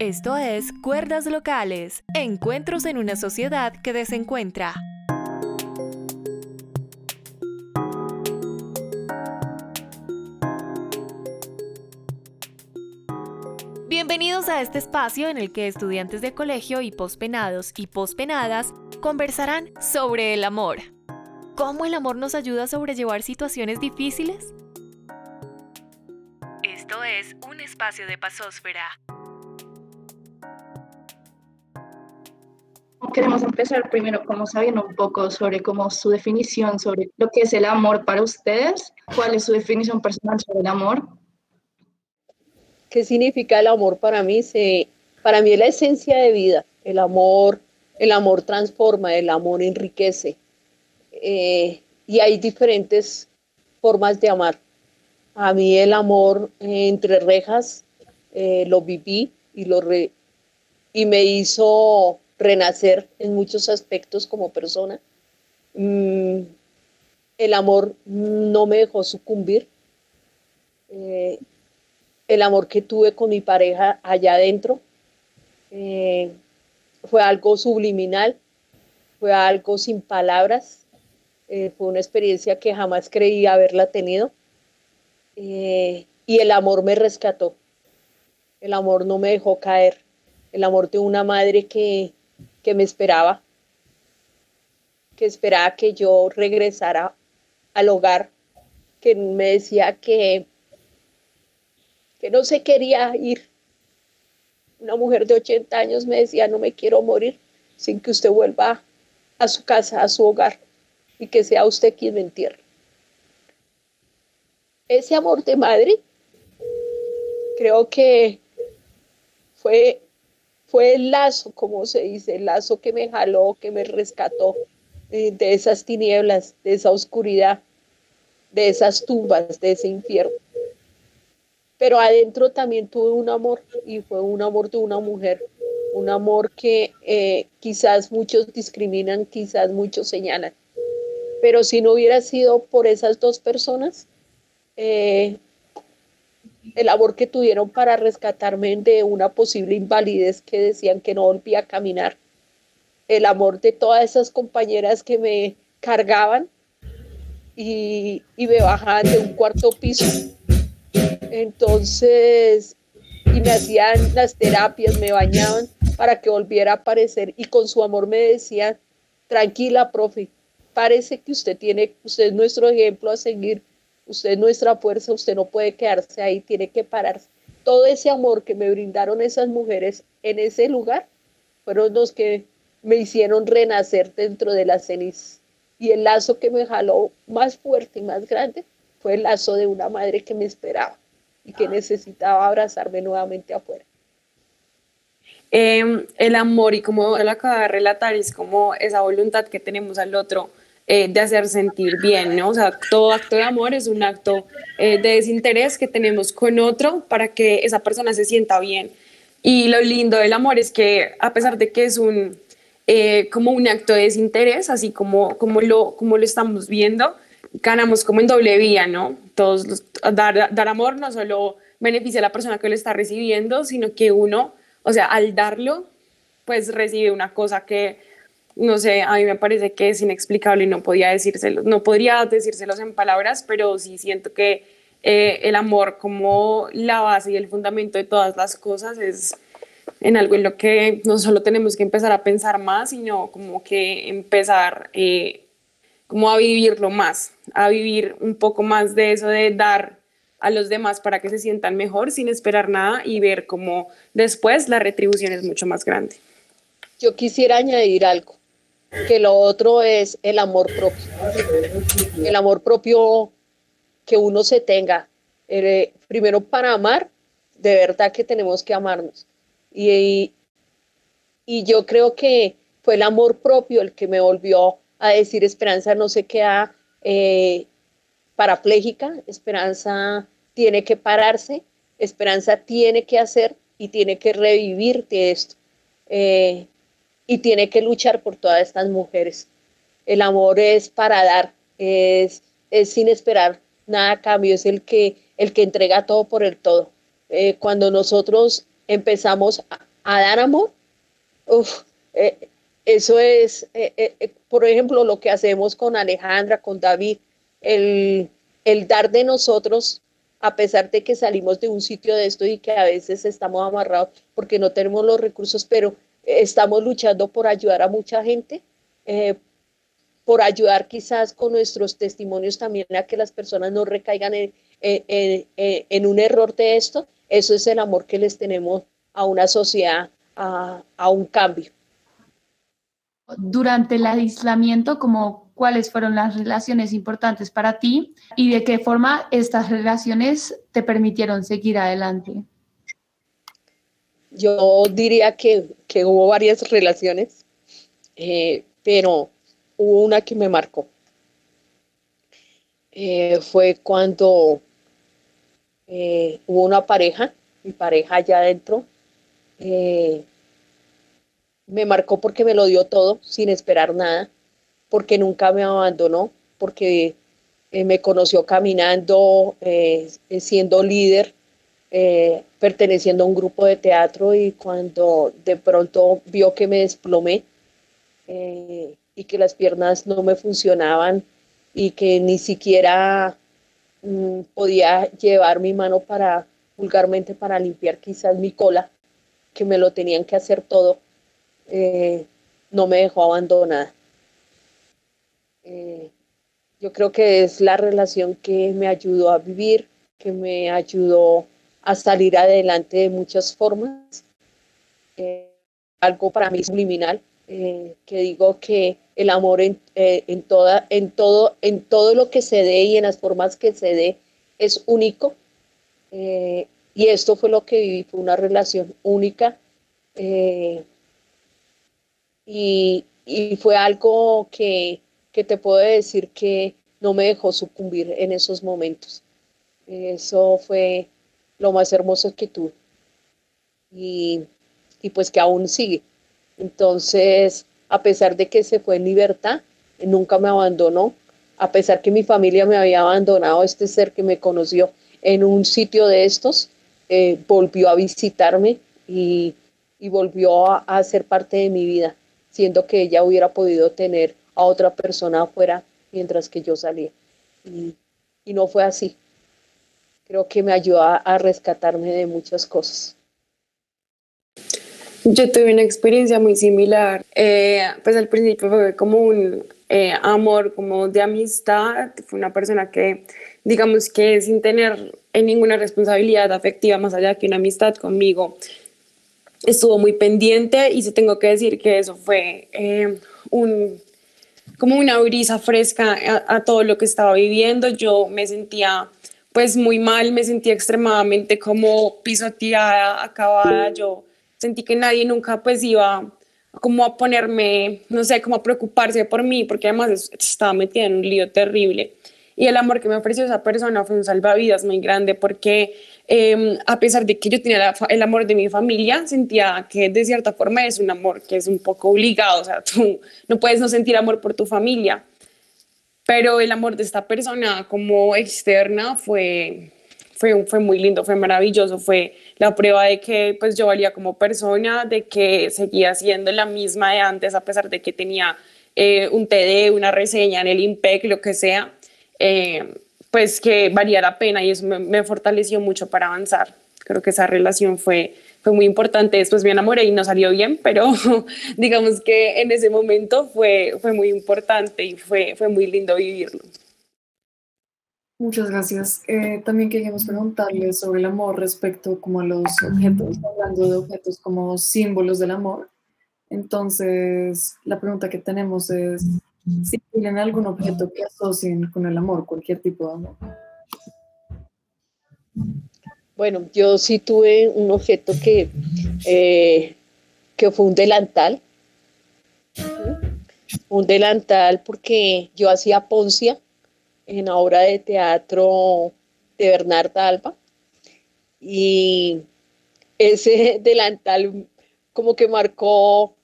Esto es Cuerdas Locales, encuentros en una sociedad que desencuentra. Bienvenidos a este espacio en el que estudiantes de colegio y pospenados y pospenadas conversarán sobre el amor. ¿Cómo el amor nos ayuda a sobrellevar situaciones difíciles? Esto es un espacio de pasósfera. Queremos empezar primero como sabiendo un poco sobre cómo su definición sobre lo que es el amor para ustedes. ¿Cuál es su definición personal sobre el amor? ¿Qué significa el amor para mí? Se, para mí es la esencia de vida. El amor, el amor transforma, el amor enriquece. Eh, y hay diferentes formas de amar. A mí el amor entre rejas eh, lo viví y, lo y me hizo renacer en muchos aspectos como persona. Mm, el amor no me dejó sucumbir. Eh, el amor que tuve con mi pareja allá adentro eh, fue algo subliminal, fue algo sin palabras, eh, fue una experiencia que jamás creí haberla tenido. y el amor me rescató, el amor no me dejó caer, el amor de una madre que que me esperaba, que esperaba que yo regresara al hogar, que me decía que, que no se quería ir. Una mujer de 80 años me decía, no me quiero morir sin que usted vuelva a su casa, a su hogar, y que sea usted quien me entierre. Ese amor de madre creo que fue fue el lazo, como se dice, el lazo que me jaló, que me rescató de, esas tinieblas, de esa oscuridad, de esas tumbas, de ese infierno. Pero adentro también tuve un amor y fue un amor de una mujer, un amor que eh, quizás muchos discriminan, quizás muchos señalan. Pero si no hubiera sido por esas dos personas, eh, el labor que tuvieron para rescatarme de una posible invalidez que decían que no volvía a caminar, el amor de todas esas compañeras que me cargaban y, me bajaban de un cuarto piso. Entonces, y me hacían las terapias, me bañaban para que volviera a aparecer y con su amor me decían, tranquila, profe, parece que usted tiene, usted es nuestro ejemplo a seguir, usted es nuestra fuerza, usted no puede quedarse ahí, tiene que pararse. Todo ese amor que me brindaron esas mujeres en ese lugar fueron los que me hicieron renacer dentro de la ceniza. Y el lazo que me jaló más fuerte y más grande fue el lazo de una madre que me esperaba y que necesitaba abrazarme nuevamente afuera. Em, el amor y como él acaba de relatar es como esa voluntad que tenemos al otro eh, de hacer sentir bien, ¿no? O sea, todo acto de amor es un acto eh, de desinterés que tenemos con otro para que esa persona se sienta bien. Y lo lindo del amor es que a pesar de que es un, eh, como un acto de desinterés, así como, como, lo, como lo estamos viendo, ganamos como en doble vía, ¿no? Todos dar, dar amor no solo beneficia a la persona que lo está recibiendo, sino que uno, o sea, al darlo, pues recibe una cosa que no sé, a mí me parece que es inexplicable y no podía decírselo, no podría decírselos en palabras, pero sí siento que eh, el amor como la base y el fundamento de todas las cosas es en algo en lo que no solo tenemos que empezar a pensar más, sino como que empezar eh, como a vivirlo más, a vivir un poco más de eso de dar a los demás para que se sientan mejor sin esperar nada y ver cómo después la retribución es mucho más grande. Yo quisiera añadir algo que lo otro es el amor propio. El amor propio que uno se tenga. Eh, primero para amar, de verdad que tenemos que amarnos. Y, y, yo creo que fue el amor propio el que me volvió a decir Esperanza no se queda eh, parapléjica, Esperanza tiene que pararse, Esperanza tiene que hacer y tiene que revivir de esto. Eh, y tiene que luchar por todas estas mujeres. El amor es para dar, es, es sin esperar nada a cambio, es el que, el que entrega todo por el todo. Eh, cuando nosotros empezamos a dar amor, eh, eso es, eh, por ejemplo, lo que hacemos con Alejandra, con David, el, el dar de nosotros, a pesar de que salimos de un sitio de esto y que a veces estamos amarrados porque no tenemos los recursos, pero estamos luchando por ayudar a mucha gente, por ayudar quizás con nuestros testimonios también a que las personas no recaigan en, en, un error de esto, eso es el amor que les tenemos a una sociedad, a, a un cambio. Durante el aislamiento, como cuáles fueron las relaciones importantes para ti y de qué forma estas relaciones te permitieron seguir adelante. Yo diría que, que hubo varias relaciones, eh, pero hubo una que me marcó. Eh, fue cuando eh, hubo una pareja, mi pareja allá adentro, me marcó porque me lo dio todo sin esperar nada, porque nunca me abandonó, porque me conoció caminando, siendo líder, perteneciendo a un grupo de teatro y cuando de pronto vio que me desplomé y que las piernas no me funcionaban y que ni siquiera Mm, podía llevar mi mano para vulgarmente para limpiar quizás mi cola, que me lo tenían que hacer todo, eh, no me dejó abandonada. Eh, yo creo que es la relación que me ayudó a vivir, que me ayudó a salir adelante de muchas formas. Eh, algo para mí subliminal, que digo que el amor en, eh, en, toda, en, todo, en todo lo que se dé y en las formas que se dé es único. Eh, y esto fue lo que viví, fue una relación única. Eh, y, y, fue algo que, que, te puedo decir que no me dejó sucumbir en esos momentos. Eso fue lo más hermoso que tuve. Y, y pues que aún sigue. Entonces, a pesar de que se fue en libertad, nunca me abandonó, a pesar que mi familia me había abandonado, este ser que me conoció en un sitio de estos, eh, volvió a visitarme y, volvió a, ser parte de mi vida, siendo que ella hubiera podido tener a otra persona afuera mientras que yo salía. Y, no fue así. Creo que me ayudó a rescatarme de muchas cosas. Yo tuve una experiencia muy similar. Eh, pues al principio fue como un eh, amor, como de amistad. Fue una persona que, digamos que sin tener ninguna responsabilidad afectiva más allá que una amistad conmigo, estuvo muy pendiente y se tengo que decir que eso fue eh, un, como una brisa fresca a, a todo lo que estaba viviendo. Yo me sentía pues muy mal, me sentía extremadamente como pisoteada, acabada. Yo sentí que nadie nunca pues iba como a ponerme, no sé, como a preocuparse por mí, porque además estaba metida en un lío terrible. Y el amor que me ofreció esa persona fue un salvavidas muy grande, porque em, a pesar de que yo tenía el amor de mi familia, sentía que de cierta forma es un amor que es un poco obligado, o sea, tú no puedes no sentir amor por tu familia, pero el amor de esta persona como externa fue, fue, fue muy lindo, fue maravilloso, fue la prueba de que pues yo valía como persona, de que seguía siendo la misma de antes a pesar de que tenía eh, un TD, una reseña en el IMPEC, lo que sea, eh, pues que valía la pena y eso me, fortaleció mucho para avanzar. Creo que esa relación fue, fue muy importante. Después me enamoré y no salió bien, pero digamos que en ese momento fue, fue muy importante y fue, fue muy lindo vivirlo. Muchas gracias. Eh, también queríamos preguntarle sobre el amor respecto como a los objetos, hablando de objetos como símbolos del amor. Entonces, la pregunta que tenemos es si tienen algún objeto que asocien con el amor, cualquier tipo de amor. Bueno, yo sí tuve un objeto que, eh, que fue un delantal. Un delantal porque yo hacía poncia en la obra de teatro de Bernarda Alba. Y ese delantal como que marcó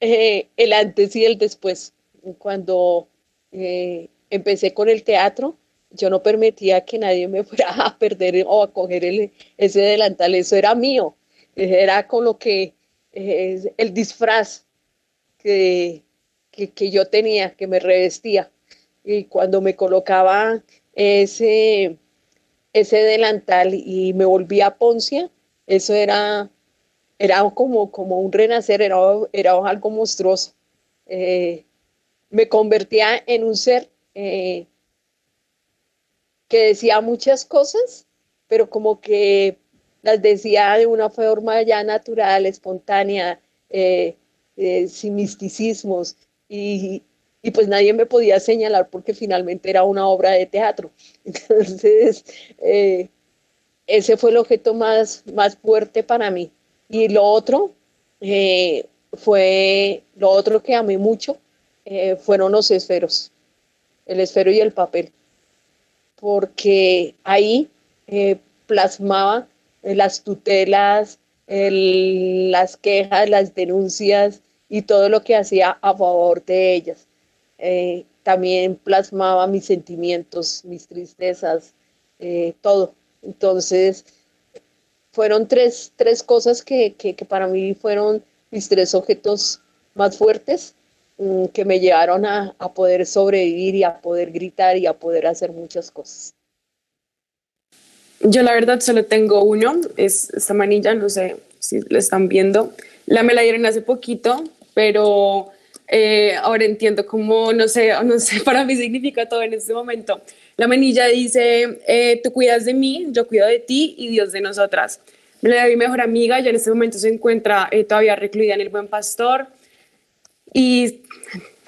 eh, el antes y el después. Cuando eh, empecé con el teatro, yo no permitía que nadie me fuera a perder o a coger ese delantal, eso era mío, era con lo que el disfraz que, que, yo tenía, que me revestía. Y cuando me colocaba ese, ese delantal y me volvía Poncia, eso era, era como, como un renacer, era, era algo monstruoso. Eh, me convertía en un ser eh, que decía muchas cosas, pero como que las decía de una forma ya natural, espontánea, eh, sin misticismos. Y, y pues nadie me podía señalar porque finalmente era una obra de teatro. Entonces, eh, ese fue el objeto más, más fuerte para mí. Y lo otro eh, fue, lo otro que amé mucho eh, fueron los esferos, el esfero y el papel, porque ahí plasmaba las tutelas, las quejas, las denuncias y todo lo que hacía a favor de ellas. Eh, también plasmaba mis sentimientos, mis tristezas, eh, todo. Entonces, fueron tres, tres cosas que, que, para mí fueron mis tres objetos más fuertes mm, que me llevaron a, a, poder sobrevivir y a poder gritar y a poder hacer muchas cosas. Yo la verdad solo tengo uno, es esta manilla, no sé si lo están viendo. La me la dieron hace poquito, pero eh, ahora entiendo cómo, no sé, no sé, para mí significa todo en este momento. La manilla dice, eh, tú cuidas de mí, yo cuido de ti y Dios de nosotras. Me la mi mejor amiga, ya en este momento se encuentra eh, todavía recluida en el Buen Pastor. Y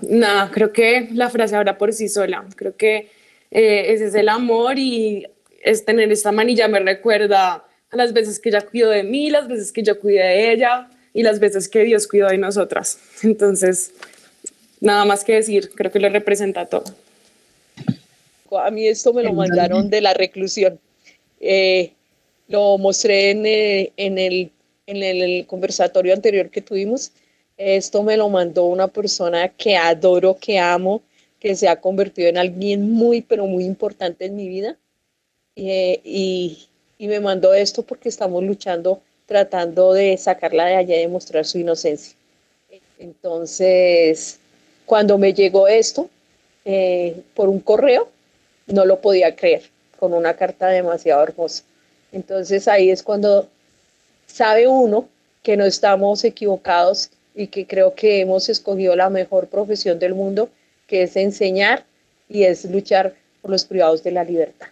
nada, creo que la frase habla por sí sola. Creo que ese es el amor y es tener esta manilla me recuerda a las veces que ella cuidó de mí, las veces que yo cuidé de ella y las veces que Dios cuidó de nosotras. Entonces, nada más que decir, creo que lo representa todo. A mí esto me lo mandaron de la reclusión. Eh, lo mostré en, eh, en, el, en el conversatorio anterior que tuvimos. Esto me lo mandó una persona que adoro, que amo, que se ha convertido en alguien muy, pero muy importante en mi vida. Eh, y, me mandó esto porque estamos luchando, tratando de sacarla de allá y demostrar su inocencia. Entonces, cuando me llegó esto eh, por un correo, no lo podía creer, con una carta demasiado hermosa. Entonces ahí es cuando sabe uno que no estamos equivocados y que creo que hemos escogido la mejor profesión del mundo, que es enseñar y es luchar por los privados de la libertad.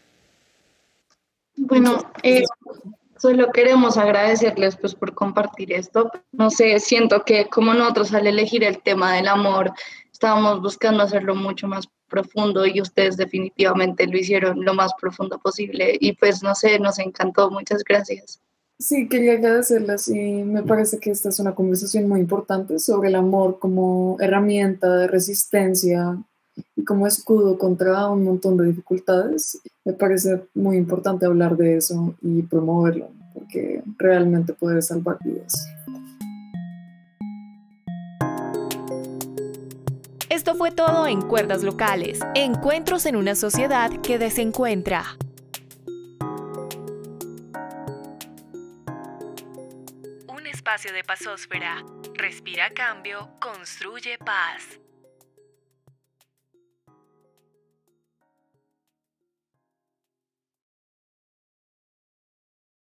Bueno, eh, solo queremos agradecerles pues por compartir esto. No sé, siento que como nosotros al elegir el tema del amor estábamos buscando hacerlo mucho más profundo y ustedes definitivamente lo hicieron lo más profundo posible y pues no sé, nos encantó, muchas gracias. Sí, quería agradecerles y me parece que esta es una conversación muy importante sobre el amor como herramienta de resistencia y como escudo contra un montón de dificultades. Me parece muy importante hablar de eso y promoverlo porque realmente puede salvar vidas. Esto fue todo en Cuerdas Locales, encuentros en una sociedad que desencuentra. Espacio de pasósfera. Respira cambio, construye paz.